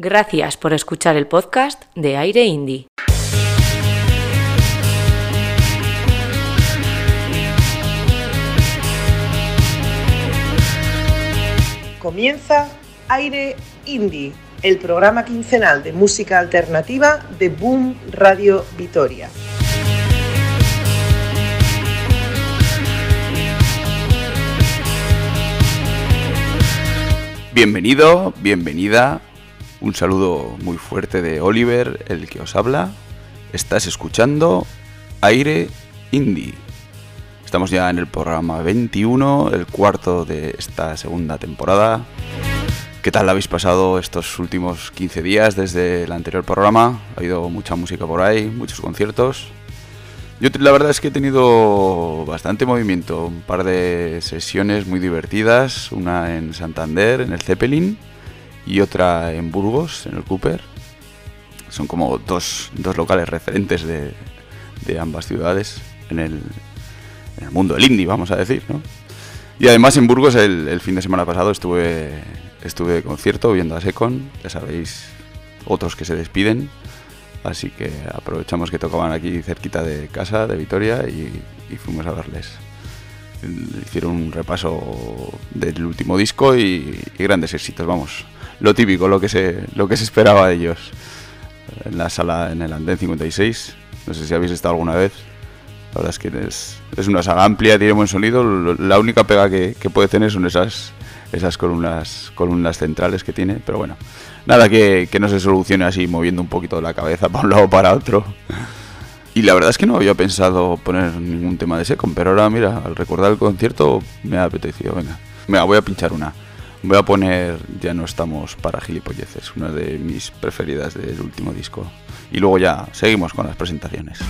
Gracias por escuchar el podcast de Aire Indie. Comienza Aire Indie, el programa quincenal de música alternativa de Boom Radio Vitoria. Bienvenido, bienvenida. Un saludo muy fuerte de Oliver, el que os habla. Estás escuchando Aire Indie. Estamos ya en el programa 21, el cuarto de esta segunda temporada. ¿Qué tal habéis pasado estos últimos 15 días desde el anterior programa? Ha habido mucha música por ahí, muchos conciertos. Yo la verdad es que he tenido bastante movimiento, un par de sesiones muy divertidas, una en Santander, en el Zeppelin, y otra en Burgos, en el Cooper. Son como dos, dos locales referentes de, de ambas ciudades en el, en el, mundo del indie, vamos a decir, ¿no? Y además en Burgos el, el fin de semana pasado estuve, estuve de concierto viendo a Secon, ya sabéis, otros que se despiden Así que aprovechamos que tocaban aquí cerquita de casa, de Vitoria, y, y fuimos a verles. Hicieron un repaso del último disco y, y, grandes éxitos, vamos. Lo típico, lo que se, lo que se esperaba de ellos. En la sala, en el Andén 56. No sé si habéis estado alguna vez. La verdad es que es, una sala amplia, tiene buen sonido. La única pega que, que puede tener son esas, esas columnas, columnas centrales que tiene, pero bueno, nada que, que, no se solucione así moviendo un poquito la cabeza para un lado o para otro. Y la verdad es que no había pensado poner ningún tema de Secon, pero ahora mira, al recordar el concierto me ha apetecido, venga, venga, voy a pinchar una. Voy a poner Ya no estamos para gilipolleces, una de mis preferidas del último disco. Y luego ya seguimos con las presentaciones.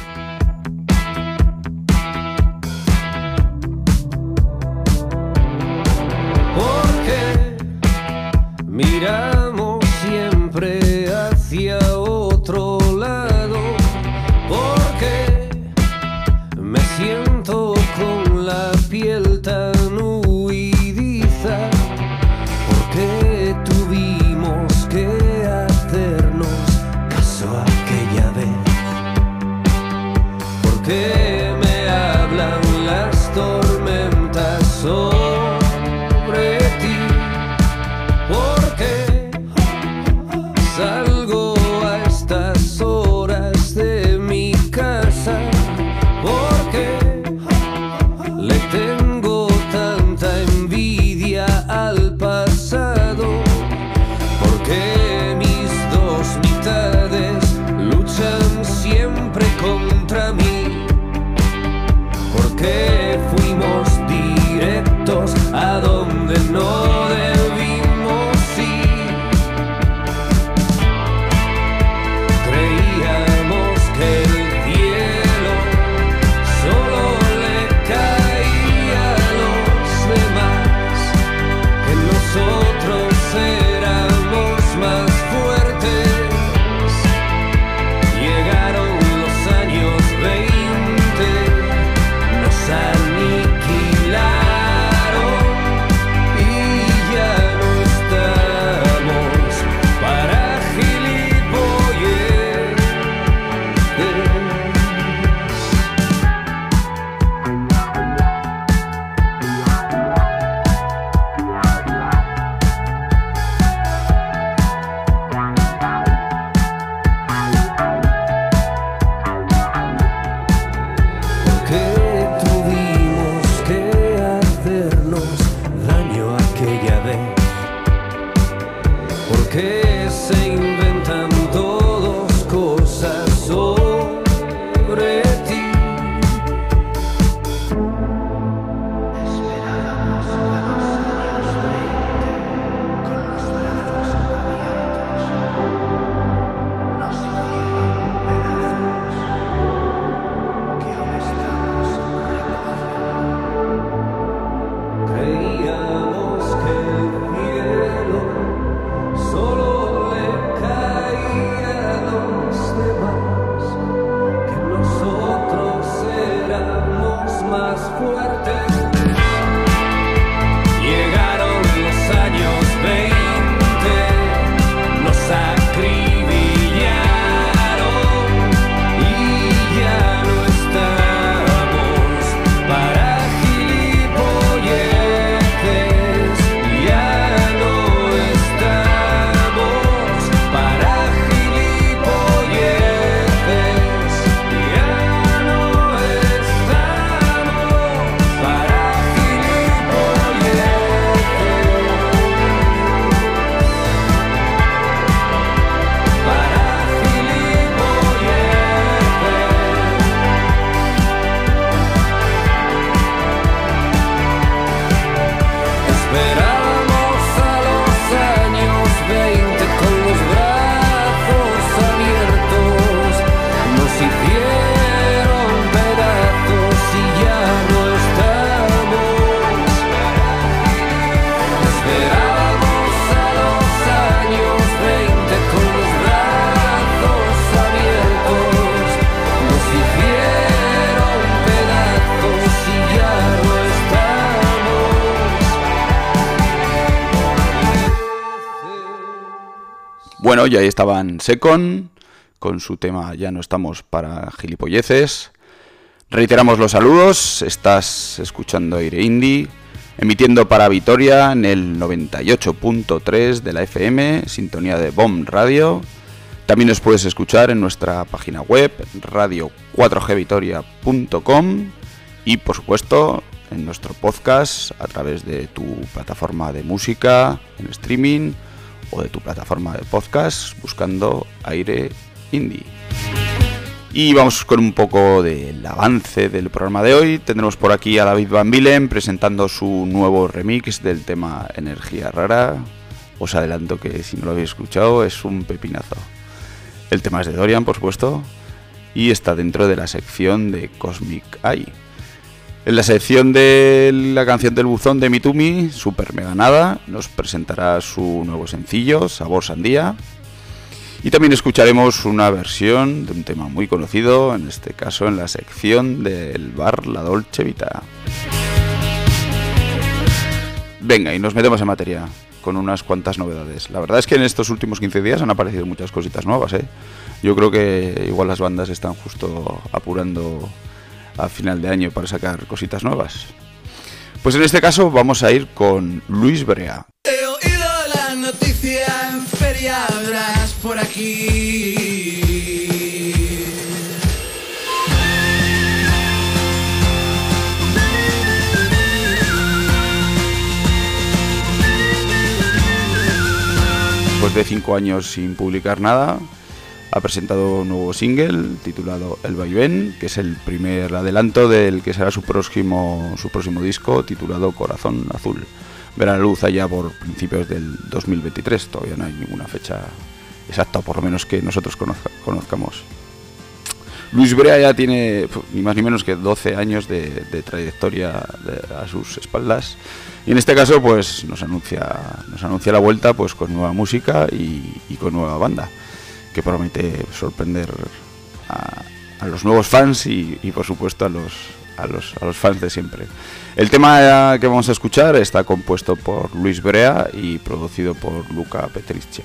Bueno, y ahí estaban Secon con su tema Ya no estamos para gilipolleces. Reiteramos los saludos, estás escuchando Aire Indie, emitiendo para Vitoria en el 98.3 de la FM, sintonía de Bomb Radio. También nos puedes escuchar en nuestra página web radio4gvitoria.com y por supuesto en nuestro podcast a través de tu plataforma de música en streaming o de tu plataforma de podcast buscando aire indie. Y vamos con un poco del avance del programa de hoy. Tendremos por aquí a David Van Bilen presentando su nuevo remix del tema Energía Rara. Os adelanto que si no lo habéis escuchado es un pepinazo. El tema es de Dorian, por supuesto, y está dentro de la sección de Cosmic Eye. En la sección de la canción del buzón de Mitumi, Super Mega Nada, nos presentará su nuevo sencillo, Sabor Sandía. Y también escucharemos una versión de un tema muy conocido, en este caso en la sección del bar La Dolce Vita. Venga, y nos metemos en materia con unas cuantas novedades. La verdad es que en estos últimos 15 días han aparecido muchas cositas nuevas, ¿eh? Yo creo que igual las bandas están justo apurando a final de año para sacar cositas nuevas. Pues en este caso vamos a ir con Luis Brea. He oído la noticia en feria habrás por aquí. Después de cinco años sin publicar nada, ha presentado un nuevo single titulado El Vaivén, que es el primer adelanto del que será su próximo, su próximo disco titulado Corazón Azul. Verá la luz allá por principios del 2023, todavía no hay ninguna fecha exacta, por lo menos que nosotros conozca- conozcamos. Luis Brea ya tiene ni más ni menos que 12 años de, de trayectoria de- a sus espaldas y en este caso pues nos anuncia, nos anuncia la vuelta pues con nueva música y, y con nueva banda que promete sorprender a, a los nuevos fans y, y, por supuesto a los, a, los, a los fans de siempre. El tema que vamos a escuchar está compuesto por Luis Brea y producido por Luca Petricia.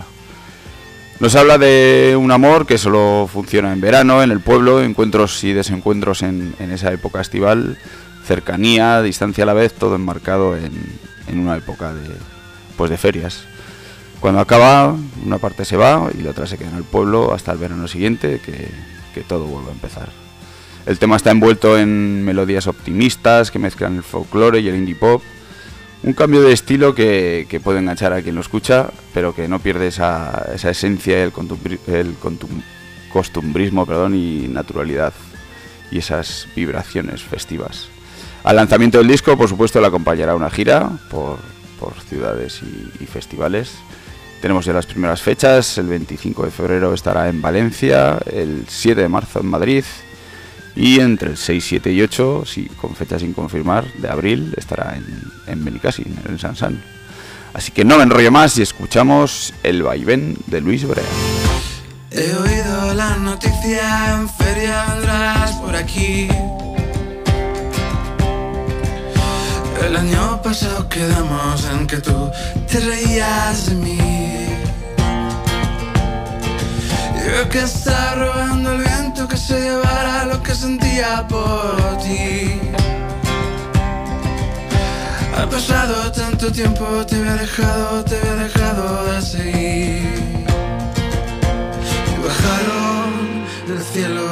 Nos habla de un amor que solo funciona en verano, en el pueblo, encuentros y desencuentros en, en esa época estival, cercanía, distancia a la vez, todo enmarcado en, en una época de, pues de ferias. Cuando acaba, una parte se va y la otra se queda en el pueblo hasta el verano siguiente, que, que todo vuelve a empezar. El tema está envuelto en melodías optimistas que mezclan el folclore y el indie pop. Un cambio de estilo que, que puede enganchar a quien lo escucha, pero que no pierde esa, esa esencia, el, el costumbrismo perdón, y naturalidad y esas vibraciones festivas. Al lanzamiento del disco, por supuesto, le acompañará una gira por, por ciudades y, y festivales. Tenemos ya las primeras fechas, el 25 de febrero estará en Valencia, el 7 de marzo en Madrid y entre el 6, 7 y 8, sí, con fecha sin confirmar, de abril estará en, en Benicassin, en San San. Así que no me enrollo más y escuchamos El vaivén de Luis Brea. He oído la noticia en feria vendrás por aquí. El año pasado quedamos en que tú te reías de mí. Yo que estaba robando el viento que se llevara lo que sentía por ti. Ha pasado tanto tiempo, te había dejado, te había dejado de seguir. Y bajaron del cielo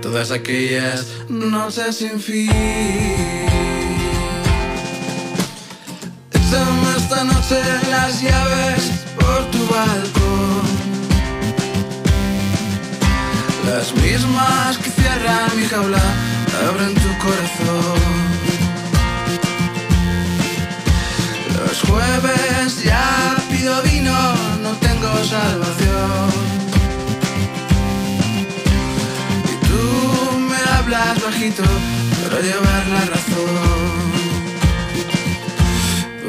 todas aquellas noches sin fin. Échame esta noche las llaves por tu balcón. Las mismas que cierran mi jaula abren tu corazón. Los jueves ya pido vino, no tengo salvación. Y tú me hablas bajito para llevar la razón.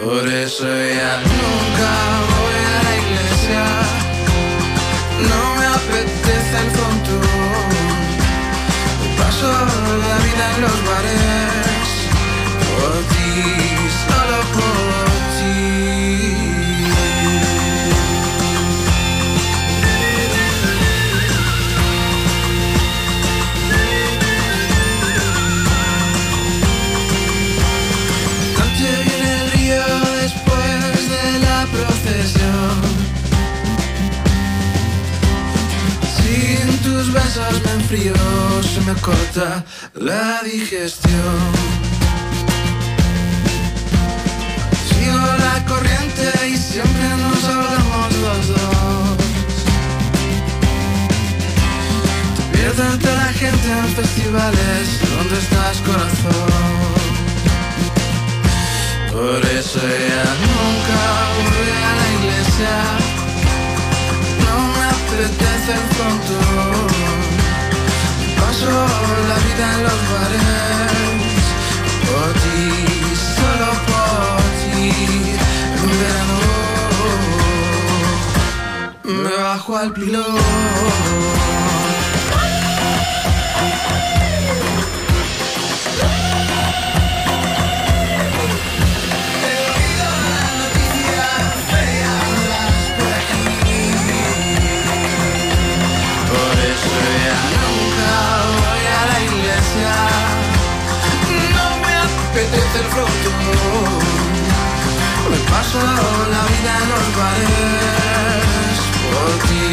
Por eso ya nunca voy a la iglesia. No me apetece el frontón. Paso la vida en los bares. Por ti, solo por enfrío, se me corta la digestión. Sigo la corriente y siempre nos hablamos los dos. Te pierdes ante la gente en festivales, ¿dónde estás corazón? Por eso ya nunca voy a la iglesia. No me apetece el frontón. Paso la vida en los bares. Por ti, solo por ti. En verano me bajo al pilón. Frontón. Me paso la vida en los bares. Por ti,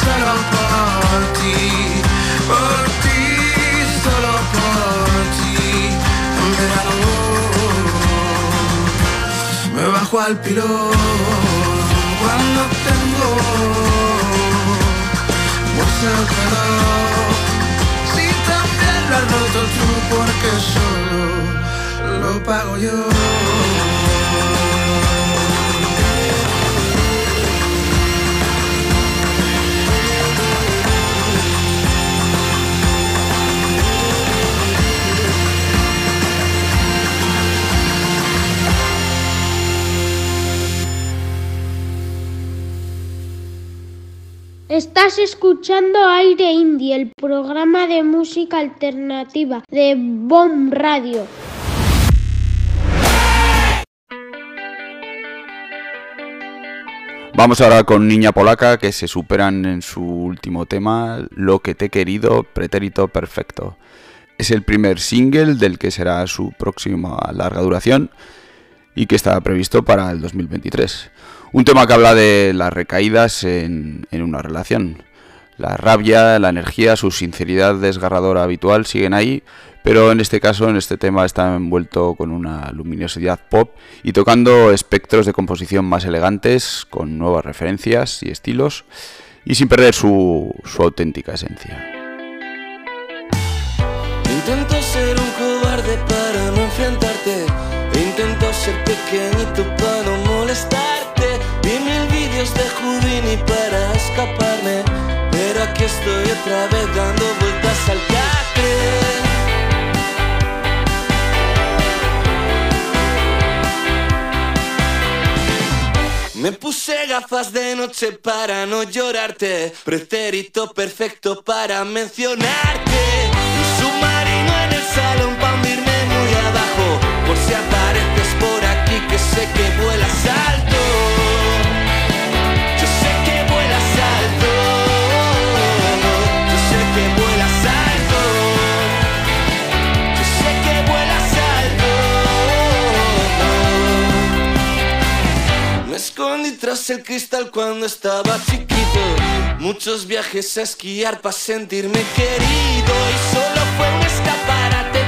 solo por ti. Por ti, solo por ti. En verano me bajo al pilón cuando tengo mucho calor. Si también lo has roto tú, porque solo lo pago yo. Estás escuchando Aire Indie, el programa de música alternativa de Bomb Radio. Vamos ahora con Niña Polaca, que se superan en su último tema, Lo que te he querido, pretérito perfecto. Es el primer single del que será su próxima larga duración y que está previsto para el 2023. Un tema que habla de las recaídas en, en una relación. La rabia, la energía, su sinceridad desgarradora habitual siguen ahí, pero en este caso, en este tema, está envuelto con una luminosidad pop y tocando espectros de composición más elegantes, con nuevas referencias y estilos, y sin perder su, su auténtica esencia. Intento ser un cobarde para no enfrentarte. Intento ser pequeñito para no molestarte. Vi mil vídeos de Houdini para escaparme. Aquí estoy otra vez dando vueltas al catre. Me puse gafas de noche para no llorarte, pretérito perfecto para mencionarte. Un submarino en el salón para hundirme muy abajo, por si apareces por aquí que sé que vuelas alto. El cristal cuando estaba chiquito. Muchos viajes a esquiar para sentirme querido. Y solo fue un escaparate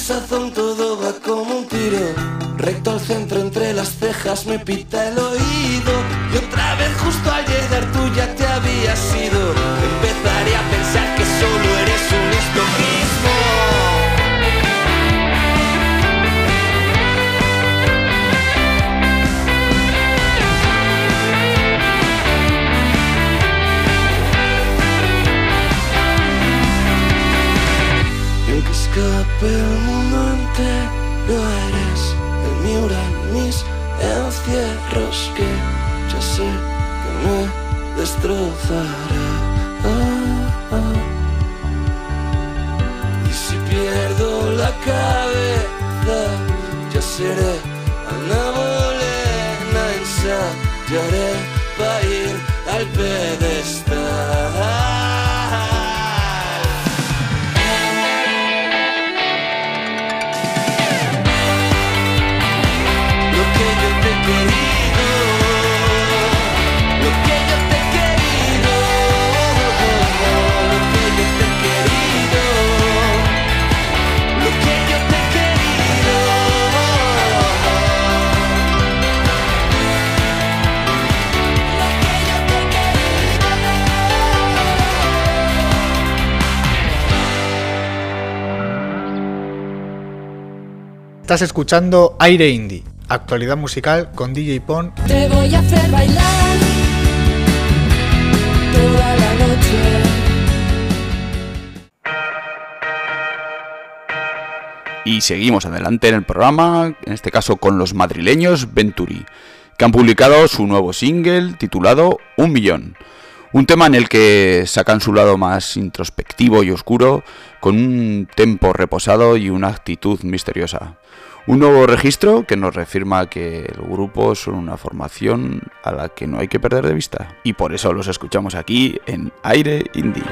desazón todo va como un tiro. Recto al centro entre las cejas me pita el oído. Y otra vez justo al llegar tú ya te habías ido. Empezaré a pensar que solo eres un aunque escape destrozará. Ah, ah. Y si pierdo la cabeza, ya seré Ana Bolena en Estás escuchando Aire Indie, actualidad musical con DJ Pon. Te voy a hacer bailar toda la noche. Y seguimos adelante en el programa, en este caso con los madrileños Venturi, que han publicado su nuevo single titulado Un Millón. Un tema en el que sacan su lado más introspectivo y oscuro, con un tempo reposado y una actitud misteriosa. Un nuevo registro que nos reafirma que el grupo son una formación a la que no hay que perder de vista. Y por eso los escuchamos aquí en Aire Indie.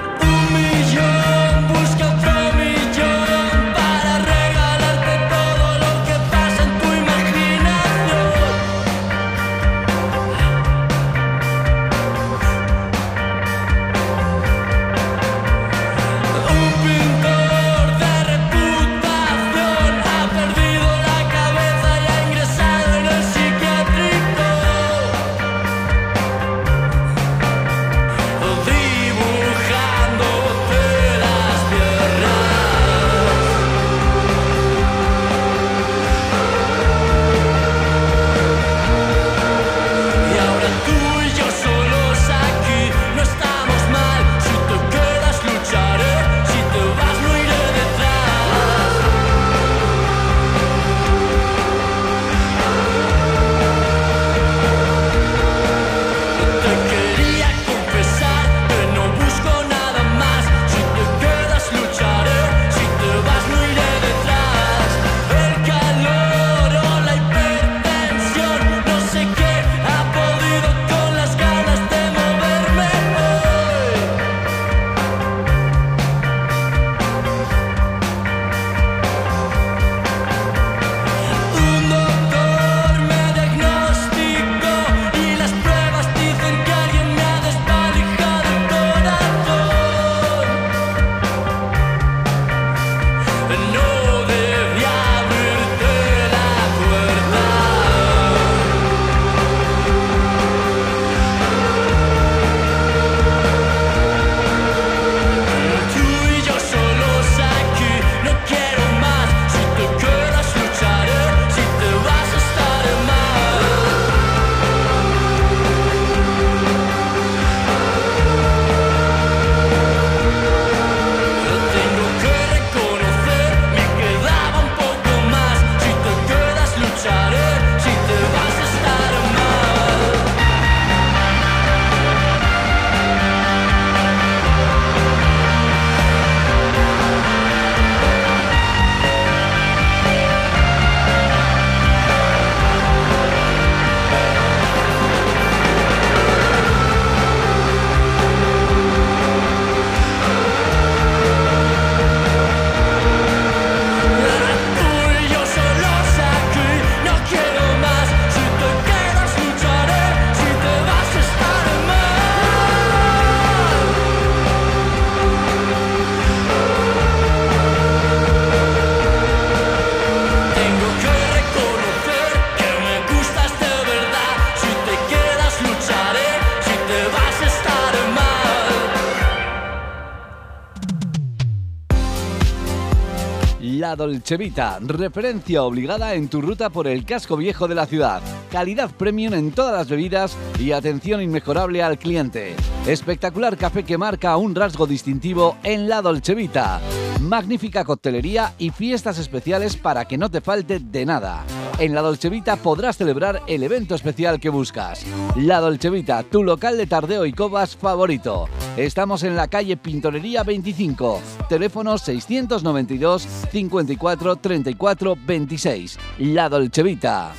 Dolcevita, referencia obligada en tu ruta por el casco viejo de la ciudad. Calidad premium en todas las bebidas y atención inmejorable al cliente. Espectacular café que marca un rasgo distintivo en La Dolcevita. Magnífica coctelería y fiestas especiales para que no te falte de nada. En La Dolcevita podrás celebrar el evento especial que buscas. La Dolcevita, tu local de tardeo y cobas favorito. Estamos en la calle Pintorería 25, teléfono 692 54 34 26. La Dolcevita.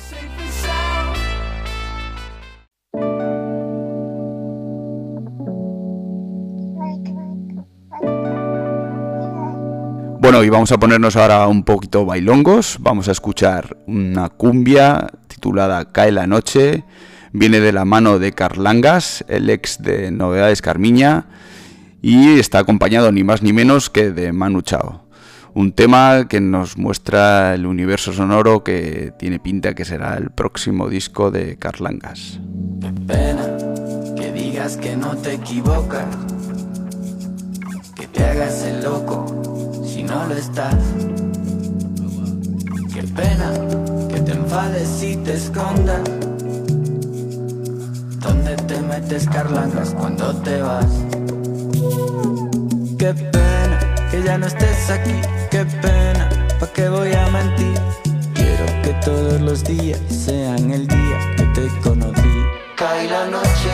Bueno, y vamos a ponernos ahora un poquito bailongos. Vamos a escuchar una cumbia titulada Cae la noche. Viene de la mano de Carlangas, el ex de Novedades Carmiña, y está acompañado ni más ni menos que de Manu Chao. Un tema que nos muestra el universo sonoro que tiene pinta que será el próximo disco de Carlangas. Qué pena que digas que no te que te hagas el loco no lo estás. Qué pena que te enfades y te escondas. ¿Dónde te metes carlangas cuando te vas? Qué pena que ya no estés aquí, qué pena, ¿pa' qué voy a mentir? Quiero que todos los días sean el día que te conocí. Cae la noche,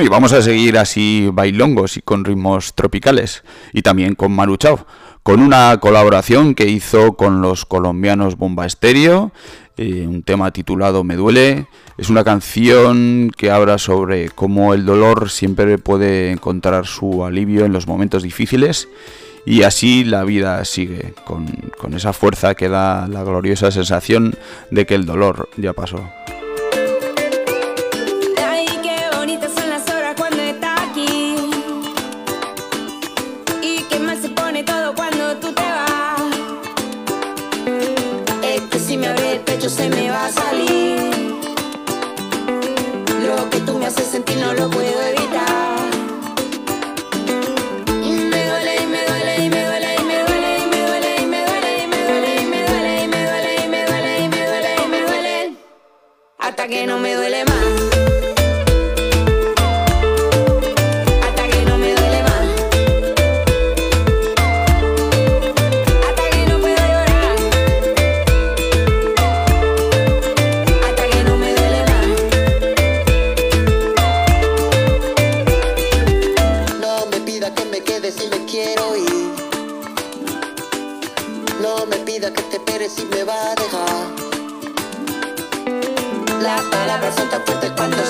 Y vamos a seguir así bailongos y con ritmos tropicales. Y también con Manu Chao, con una colaboración que hizo con los colombianos Bomba Estéreo, eh, un tema titulado Me Duele. Es una canción que habla sobre cómo el dolor siempre puede encontrar su alivio en los momentos difíciles. Y así la vida sigue, con esa fuerza que da la gloriosa sensación de que el dolor ya pasó. Que no me duele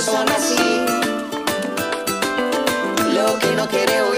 son así. Lo que no quiere oír,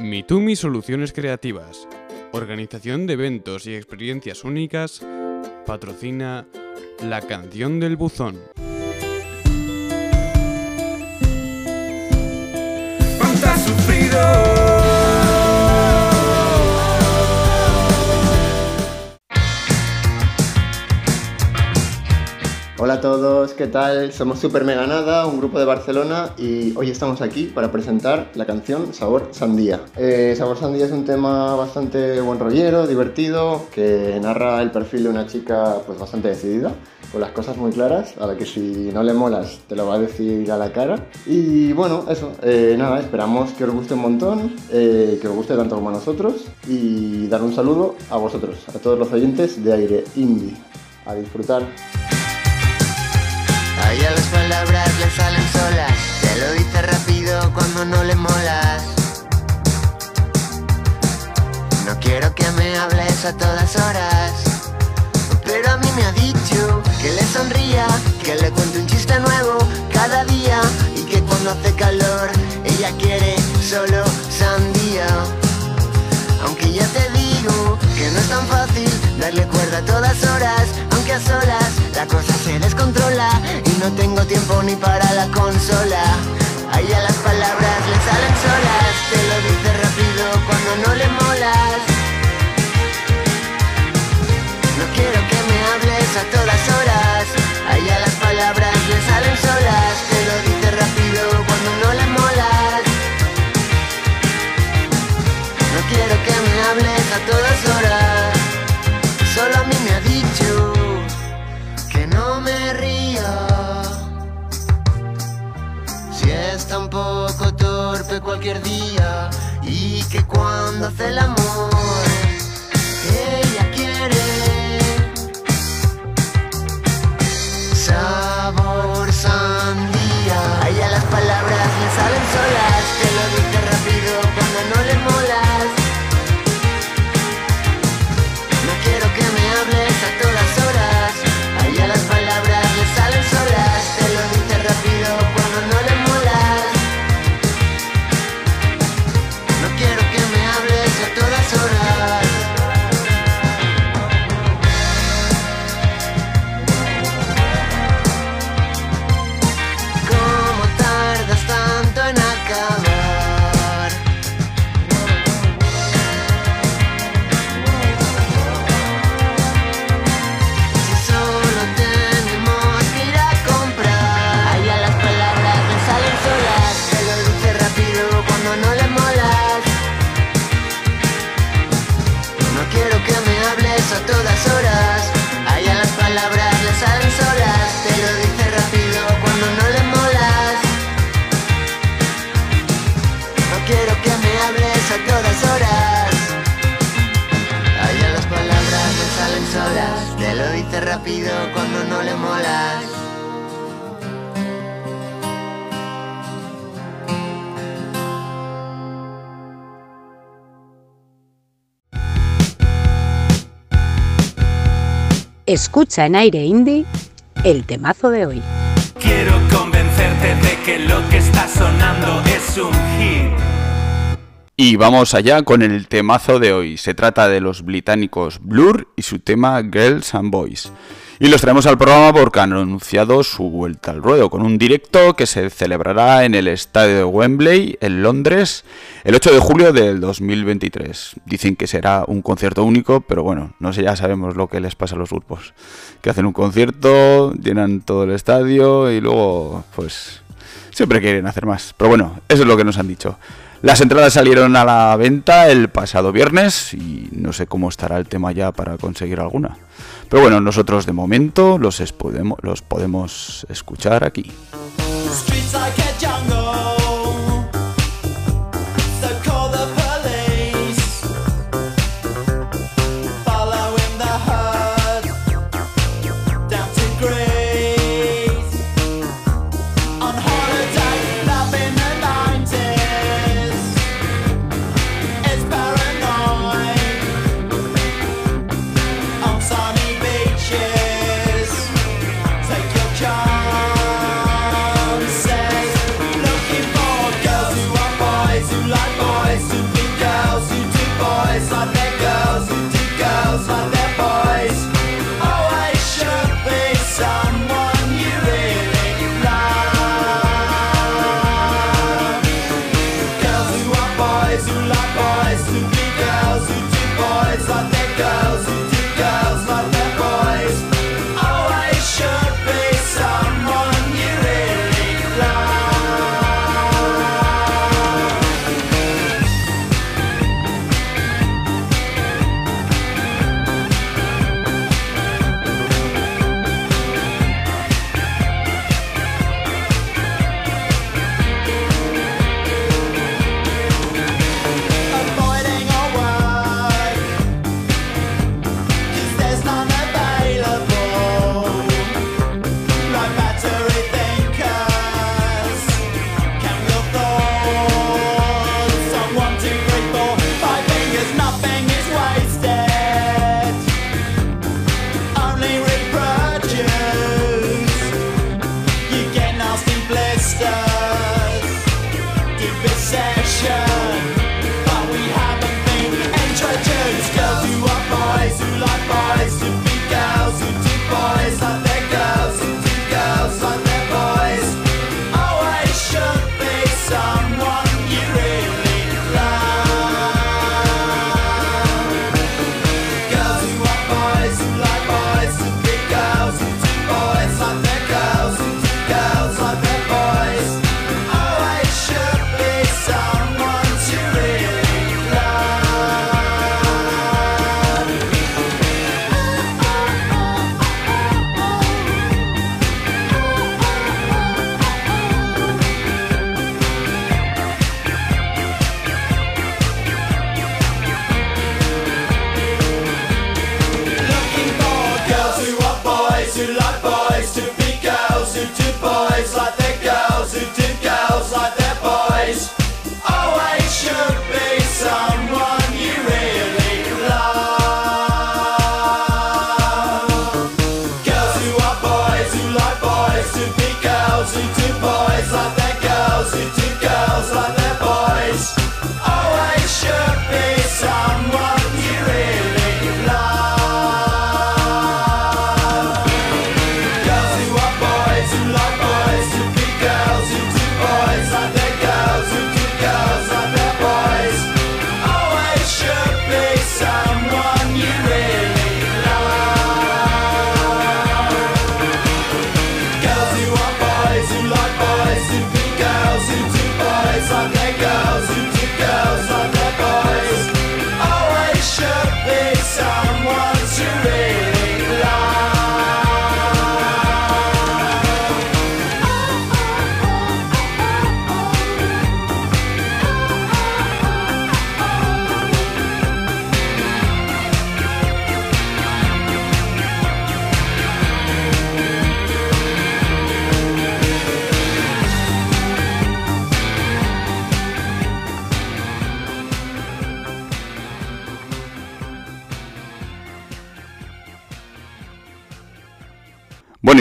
Semi Soluciones Creativas, organización de eventos y experiencias únicas, patrocina La Canción del Buzón. ¿Cuánto has sufrido? Hola a todos, ¿qué tal? Somos Super Mega Nada, un grupo de Barcelona y hoy estamos aquí para presentar la canción Sabor Sandía. Eh, Sabor Sandía es un tema bastante buen rollero, divertido, que narra el perfil de una chica pues bastante decidida, con las cosas muy claras, a la que si no le molas te lo va a decir a la cara. Y bueno, eso, eh, nada, esperamos que os guste un montón, eh, que os guste tanto como a nosotros y dar un saludo a vosotros, a todos los oyentes de Aire Indie. A disfrutar. A ella las palabras le salen solas, te lo dice rápido cuando no le molas. No quiero que me hables a todas horas, pero a mí me ha dicho que le sonría, que le cuente un chiste nuevo cada día y que cuando hace calor ella quiere solo sandía. Aunque ya te digo que no es tan fácil darle cuerda a todas horas, aunque a solas la cosa se descontrola no tengo tiempo ni para la consola. A ella las palabras le salen solas, te lo dice hace el amor Escucha en aire indie el temazo de hoy. Quiero convencerte de que lo que está sonando es un hit. Y vamos allá con el temazo de hoy. Se trata de los británicos Blur y su tema Girls and Boys. Y los traemos al programa porque han anunciado su vuelta al ruedo con un directo que se celebrará en el estadio de Wembley, en Londres, el 8 de julio del 2023. Dicen que será un concierto único, pero bueno, no sé, ya sabemos lo que les pasa a los grupos. Que hacen un concierto, llenan todo el estadio y luego, pues, siempre quieren hacer más. Pero bueno, eso es lo que nos han dicho. Las entradas salieron a la venta el pasado viernes y no sé cómo estará el tema ya para conseguir alguna. Pero bueno, nosotros de momento los, podemos, los podemos escuchar aquí.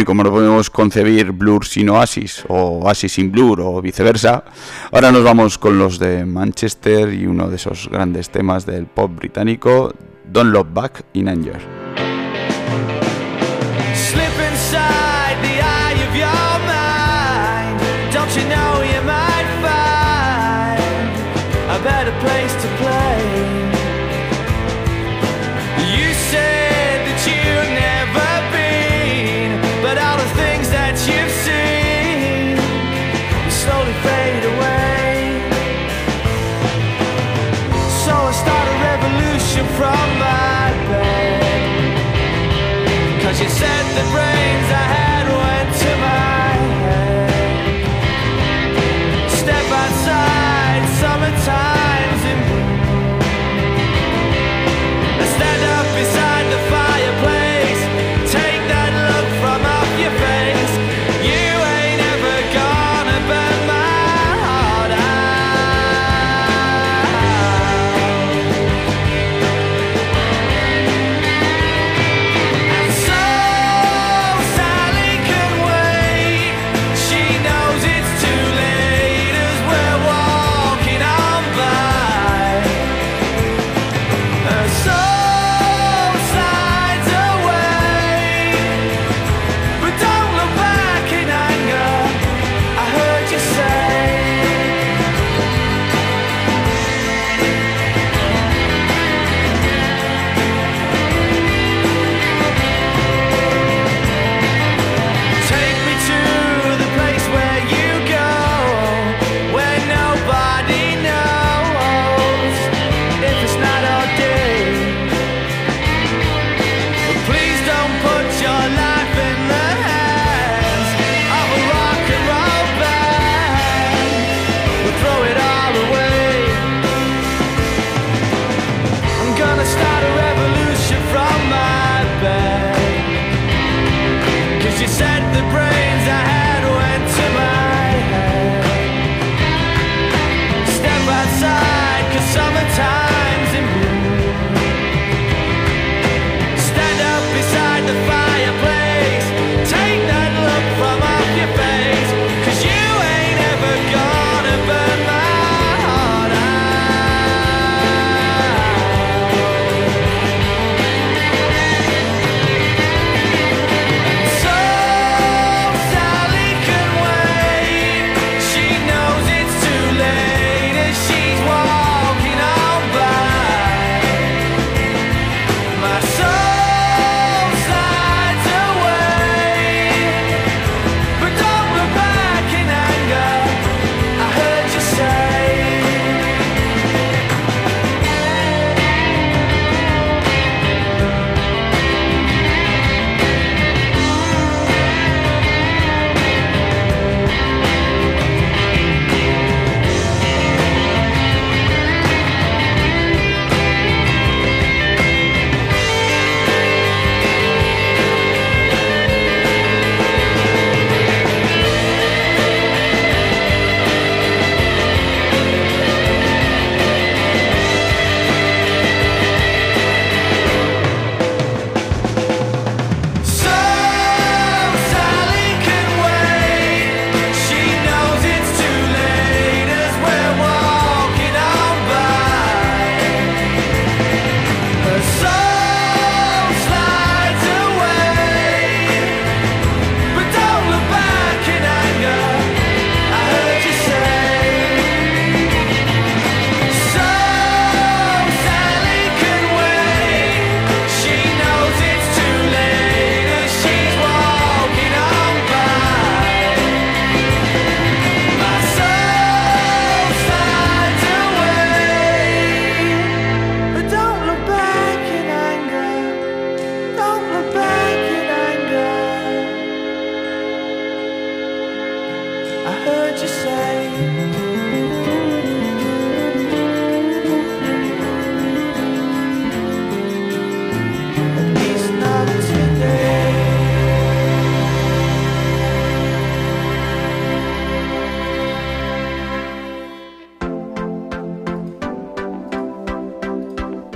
cómo no podemos concebir Blur sin Oasis o Oasis sin Blur o viceversa, ahora nos vamos con los de Manchester y uno de esos grandes temas del pop británico, Don't Look Back in Anger.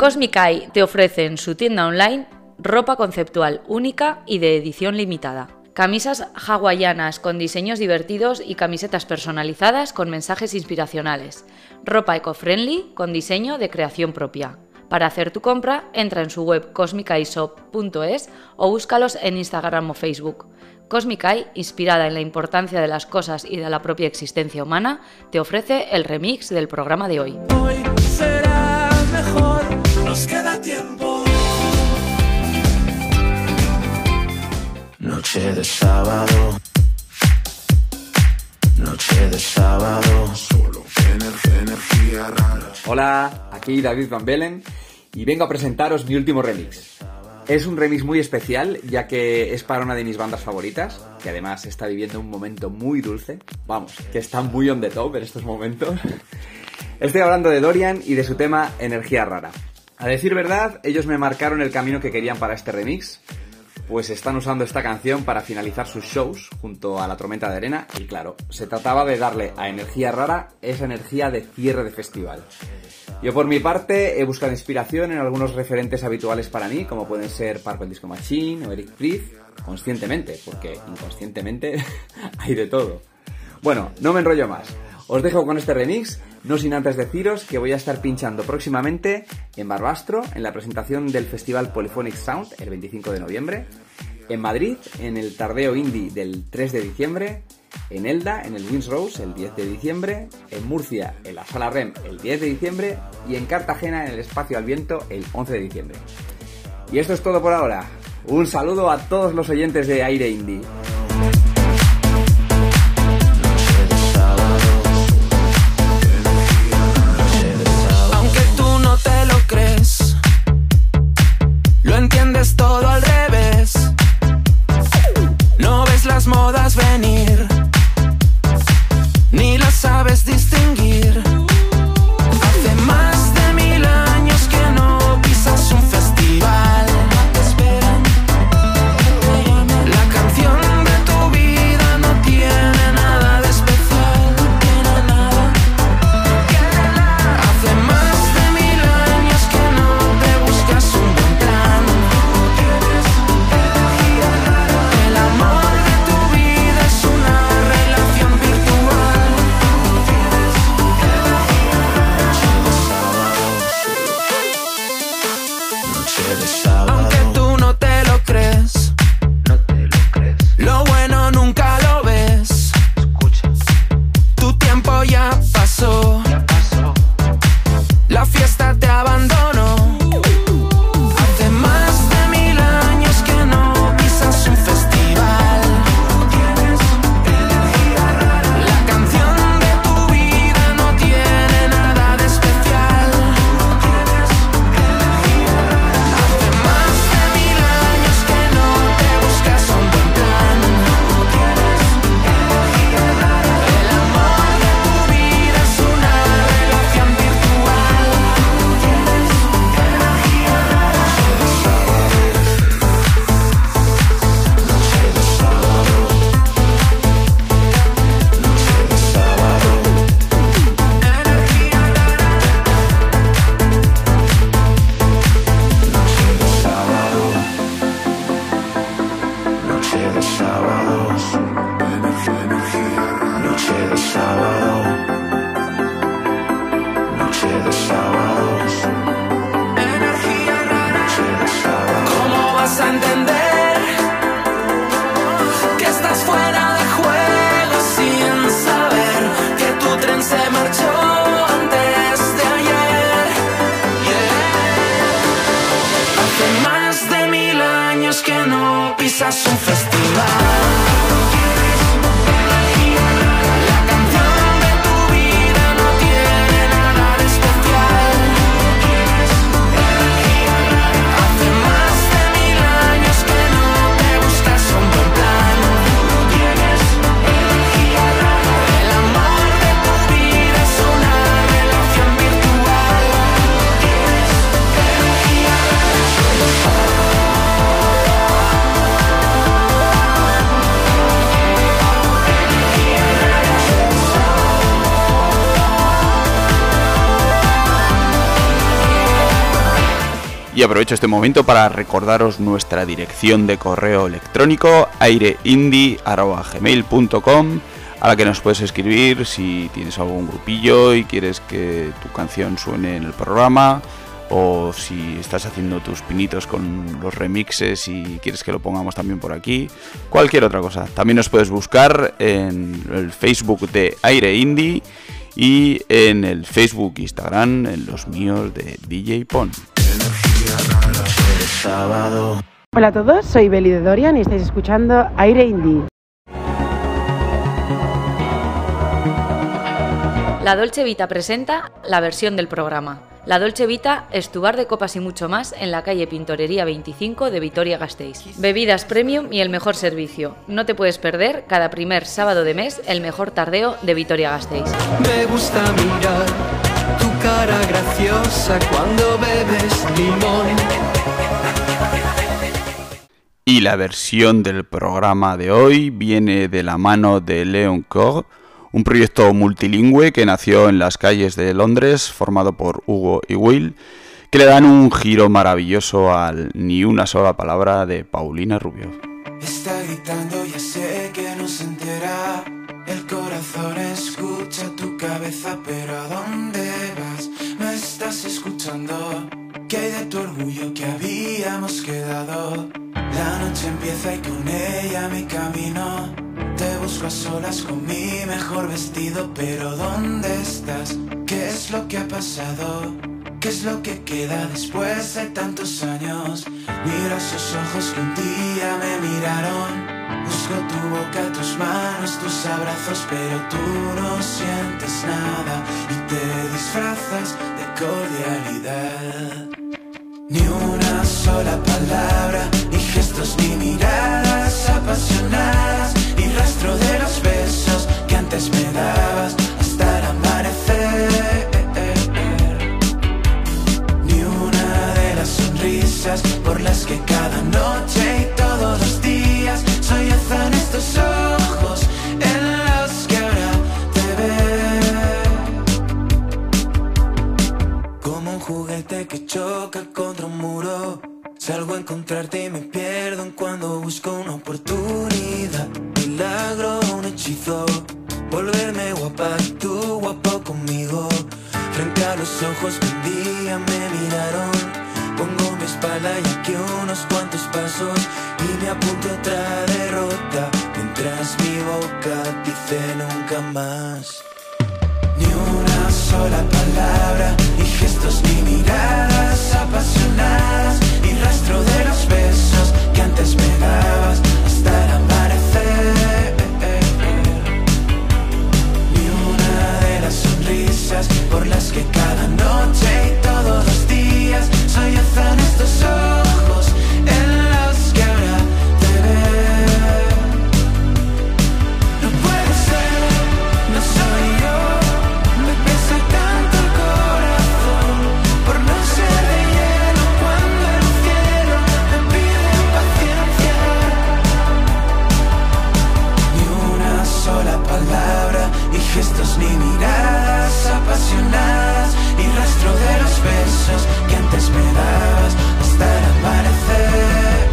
Cosmicai te ofrece en su tienda online ropa conceptual única y de edición limitada. Camisas hawaianas con diseños divertidos y camisetas personalizadas con mensajes inspiracionales. Ropa eco-friendly con diseño de creación propia. Para hacer tu compra, entra en su web cosmicaishop.es o búscalos en Instagram o Facebook. Cosmicai, inspirada en la importancia de las cosas y de la propia existencia humana, te ofrece el remix del programa de hoy. Noche de sábado. Noche de sábado. Solo energía, energía rara. Hola, aquí David Van Bellen y vengo a presentaros mi último remix. Es un remix muy especial ya que es para una de mis bandas favoritas, que además está viviendo un momento muy dulce. Vamos, que está muy on the top en estos momentos. Estoy hablando de Dorian y de su tema Energía Rara. A decir verdad, ellos me marcaron el camino que querían para este remix, pues están usando esta canción para finalizar sus shows junto a la tormenta de arena y claro, se trataba de darle a Energía Rara esa energía de cierre de festival. Yo por mi parte he buscado inspiración en algunos referentes habituales para mí, como pueden ser Purple Disco Machine o Eric Prydz, conscientemente, porque inconscientemente hay de todo. Bueno, no me enrollo más. Os dejo con este remix, no sin antes deciros que voy a estar pinchando próximamente en Barbastro, en la presentación del Festival Polyphonic Sound el 25 de noviembre, en Madrid, en el Tardeo Indie del 3 de diciembre, en Elda, en el Wins Rose, el 10 de diciembre, en Murcia, en la Sala REM, el 10 de diciembre, y en Cartagena, en el Espacio al Viento, el 11 de diciembre. Y esto es todo por ahora. Un saludo a todos los oyentes de Aire Indie. Aprovecho este momento para recordaros nuestra dirección de correo electrónico aireindie.gmail.com a la que nos puedes escribir si tienes algún grupillo y quieres que tu canción suene en el programa o si estás haciendo tus pinitos con los remixes y quieres que lo pongamos también por aquí, cualquier otra cosa. También nos puedes buscar en el Facebook de Aire Indie y en el Facebook Instagram, en los míos de DJ Pon. Hola a todos, soy Beli de Dorian y estáis escuchando Aire Indie. La Dolce Vita presenta la versión del programa. La Dolce Vita es tu bar de copas y mucho más en la calle Pintorería 25 de Vitoria-Gasteiz. Bebidas premium y el mejor servicio. No te puedes perder cada primer sábado de mes el mejor tardeo de Vitoria-Gasteiz. Me gusta mirar cara graciosa cuando bebes limón. Y la versión del programa de hoy viene de la mano de Leon Cor, un proyecto multilingüe que nació en las calles de Londres, formado por Hugo y Will, que le dan un giro maravilloso al Ni una sola palabra de Paulina Rubio. Está gritando, ya sé que no se entera. El corazón escucha tu cabeza, pero ¿a dónde escuchando? ¿Qué hay de tu orgullo que habíamos quedado? La noche empieza y con ella mi camino. Te busco a solas con mi mejor vestido, pero ¿dónde estás? ¿Qué es lo que ha pasado? ¿Qué es lo que queda después de tantos años? Miro esos ojos que un día me miraron. Busco tu boca, tus manos, tus abrazos, pero tú no sientes nada y te disfrazas de cordialidad. Ni una sola palabra, ni gestos, ni miradas Salgo a encontrarte y me pierdo cuando busco una oportunidad. Milagro, un hechizo. Volverme guapa, tú guapo conmigo. Frente a los ojos que un día me miraron. Pongo mi espalda y aquí unos cuantos pasos. Y me apunto otra derrota. Mientras mi boca dice nunca más. Ni una sola palabra, ni gestos, ni miradas apasionadas, rastro de los besos que antes me dabas hasta el amanecer. Ni una de las sonrisas por las que cada noche y todos los días sollozan estos ojos gestos, ni miradas apasionadas, ni rastro de los besos que antes me dabas hasta el amanecer.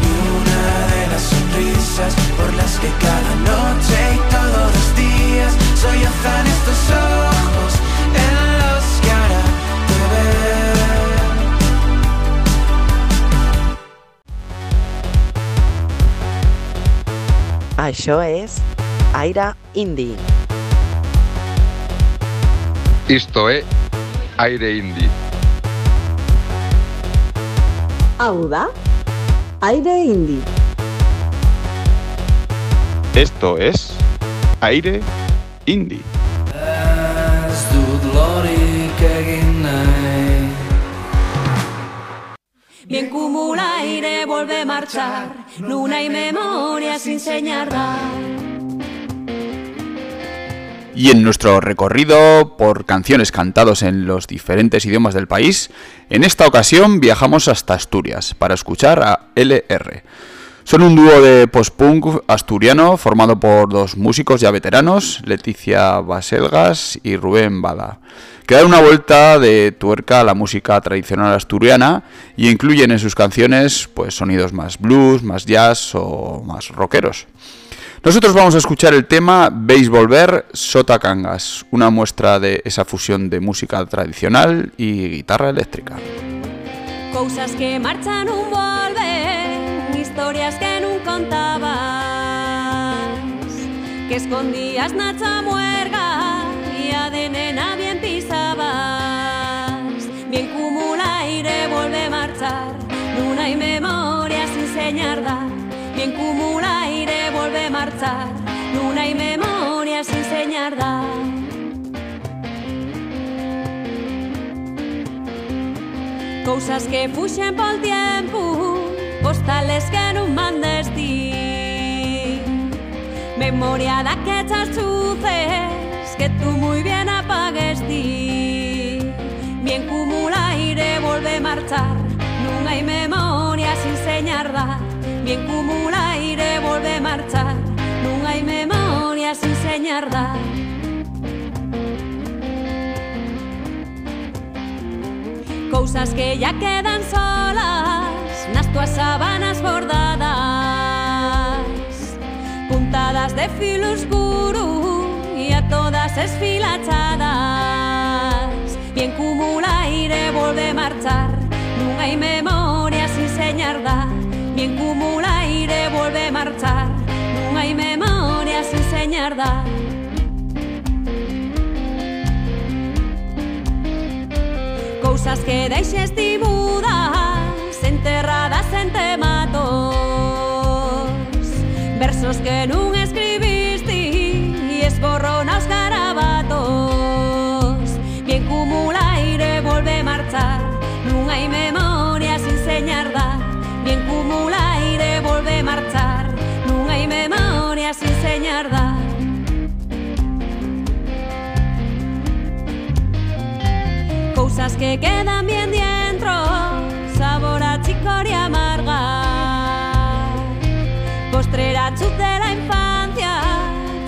Ni una de las sonrisas por las que cada noche y todos los días sollozan estos ojos en los que ahora te veo. Això és Aire Indie. Isto é Aire Indie. Hau da, aire indi. Esto es Aire Indie. Ez dut lorik egin nahi Bien como aire vuelve a marchar, luna y memoria sin señalar. Y en nuestro recorrido por canciones cantados en los diferentes idiomas del país, en esta ocasión viajamos hasta Asturias para escuchar a LR. Son un dúo de post-punk asturiano formado por dos músicos ya veteranos, Leticia Baselgas y Rubén Bada, que dan una vuelta de tuerca a la música tradicional asturiana y incluyen en sus canciones pues sonidos más blues, más jazz o más rockeros. Nosotros vamos a escuchar el tema Veis Volver Sota Cangas, una muestra de esa fusión de música tradicional y guitarra eléctrica. Cousas que marchan un volver Historias que nun contabas Que escondías na chamuerga E a de nena bien pisabas Bien cumula aire volve marchar Non hai memoria sin señar Bien cumula aire volve a marchar Non hai memoria sin señar dar. Cousas que fuxen pol tiempo Postales que non mandes ti Memoria da que echas chuces Que tú muy bien apagues ti Bien cumula volve a marchar Non hai memoria sin señar dar. Bien cumula aire volve a marchar Cousas que ya quedan solas Nas tuas sábanas bordadas Puntadas de filo oscuro E a todas esfilachadas. Bien cumula aire volve marchar Non hai memoria sin señar dar Bien cumula aire volve marchar Non hai memoria gañar dá Cousas que deixes ti mudas Enterradas en tematos. Versos que nun escribiste E esborrona os garabatos. Bien cumula aire volve marchar Nun hai memoria sin señar dá Bien cumula volve devolve marchar Nun hai memoria Cousas que quedan bien dentro Sabor a chicoria amarga. Postrera chut de la infancia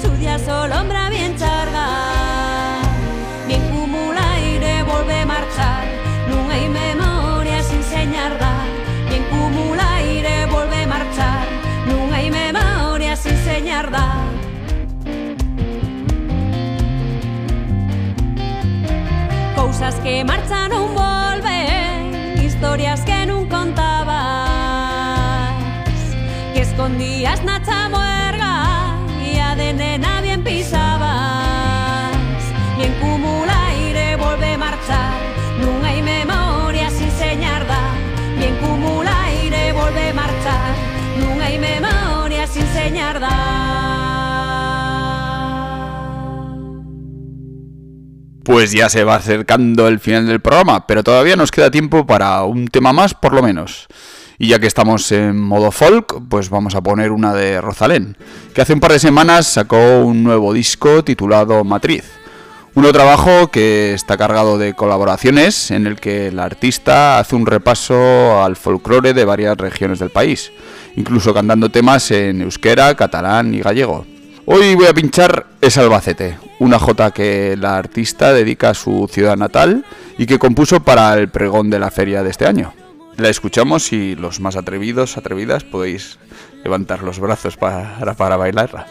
Chudia solombra bien señar dar Cousas que marchan non volven Historias que non contabas Que escondías na chamuerga Pues ya se va acercando el final del programa, pero todavía nos queda tiempo para un tema más, por lo menos. Y ya que estamos en modo folk, pues vamos a poner una de Rosalén, que hace un par de semanas sacó un nuevo disco titulado Matriz. Un nuevo trabajo que está cargado de colaboraciones en el que el artista hace un repaso al folclore de varias regiones del país, incluso cantando temas en euskera, catalán y gallego. Hoy voy a pinchar Es Albacete, una jota que la artista dedica a su ciudad natal y que compuso para el pregón de la feria de este año. La escuchamos y los más atrevidos, atrevidas, podéis levantar los brazos para, para bailarla.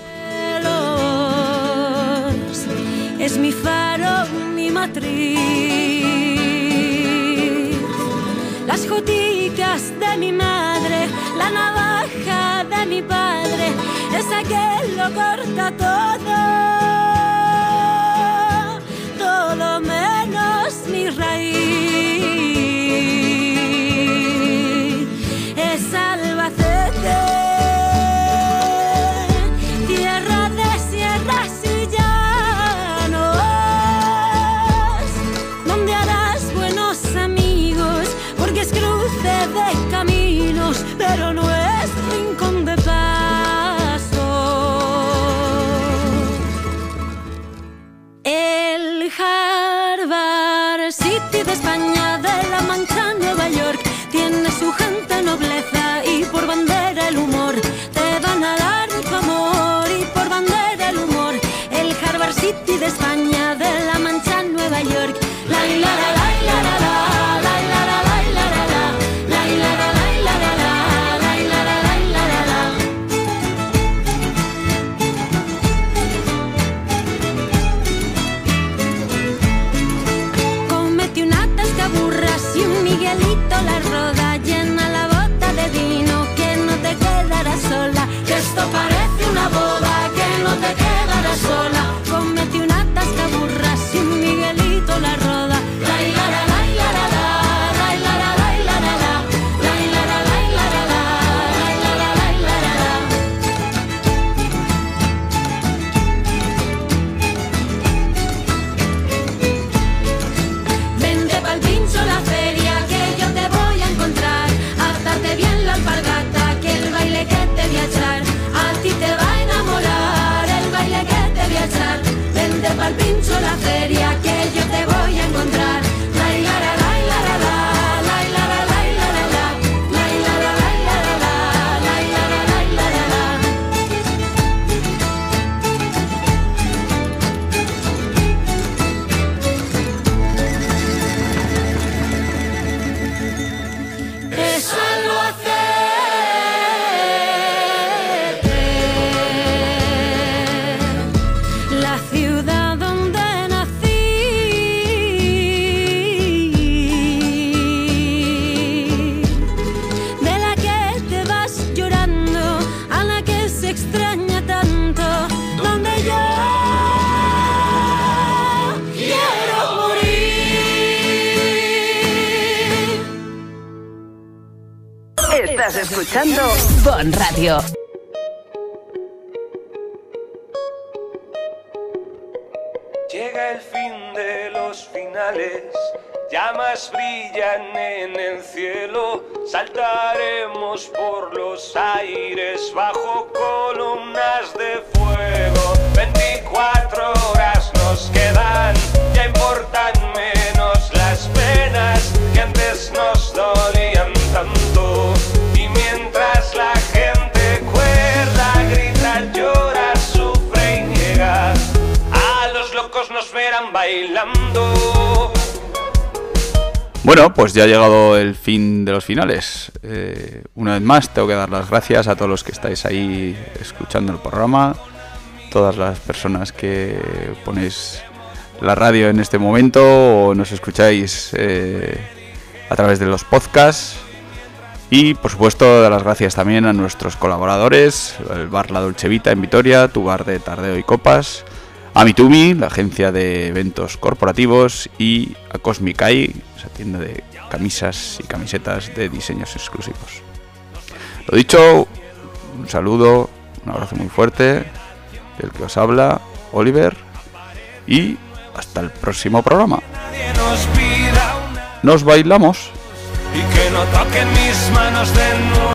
Bon Radio. Llega el fin de los finales, llamas brillan en el cielo, saltaremos por los aires bajo columnas de fuego. Bueno, pues ya ha llegado el fin de los finales. Eh, una vez más, tengo que dar las gracias a todos los que estáis ahí escuchando el programa, todas las personas que ponéis la radio en este momento o nos escucháis eh, a través de los podcasts. Y por supuesto, dar las gracias también a nuestros colaboradores, el bar La Dolce Vita en Vitoria, tu bar de tardeo y copas, a Mitumi, la agencia de eventos corporativos, y a Cosmic Eye, esa tienda de camisas y camisetas de diseños exclusivos. Lo dicho, un saludo, un abrazo muy fuerte del que os habla, Oliver, y hasta el próximo programa. Nos bailamos. y que no toquen mis manos de.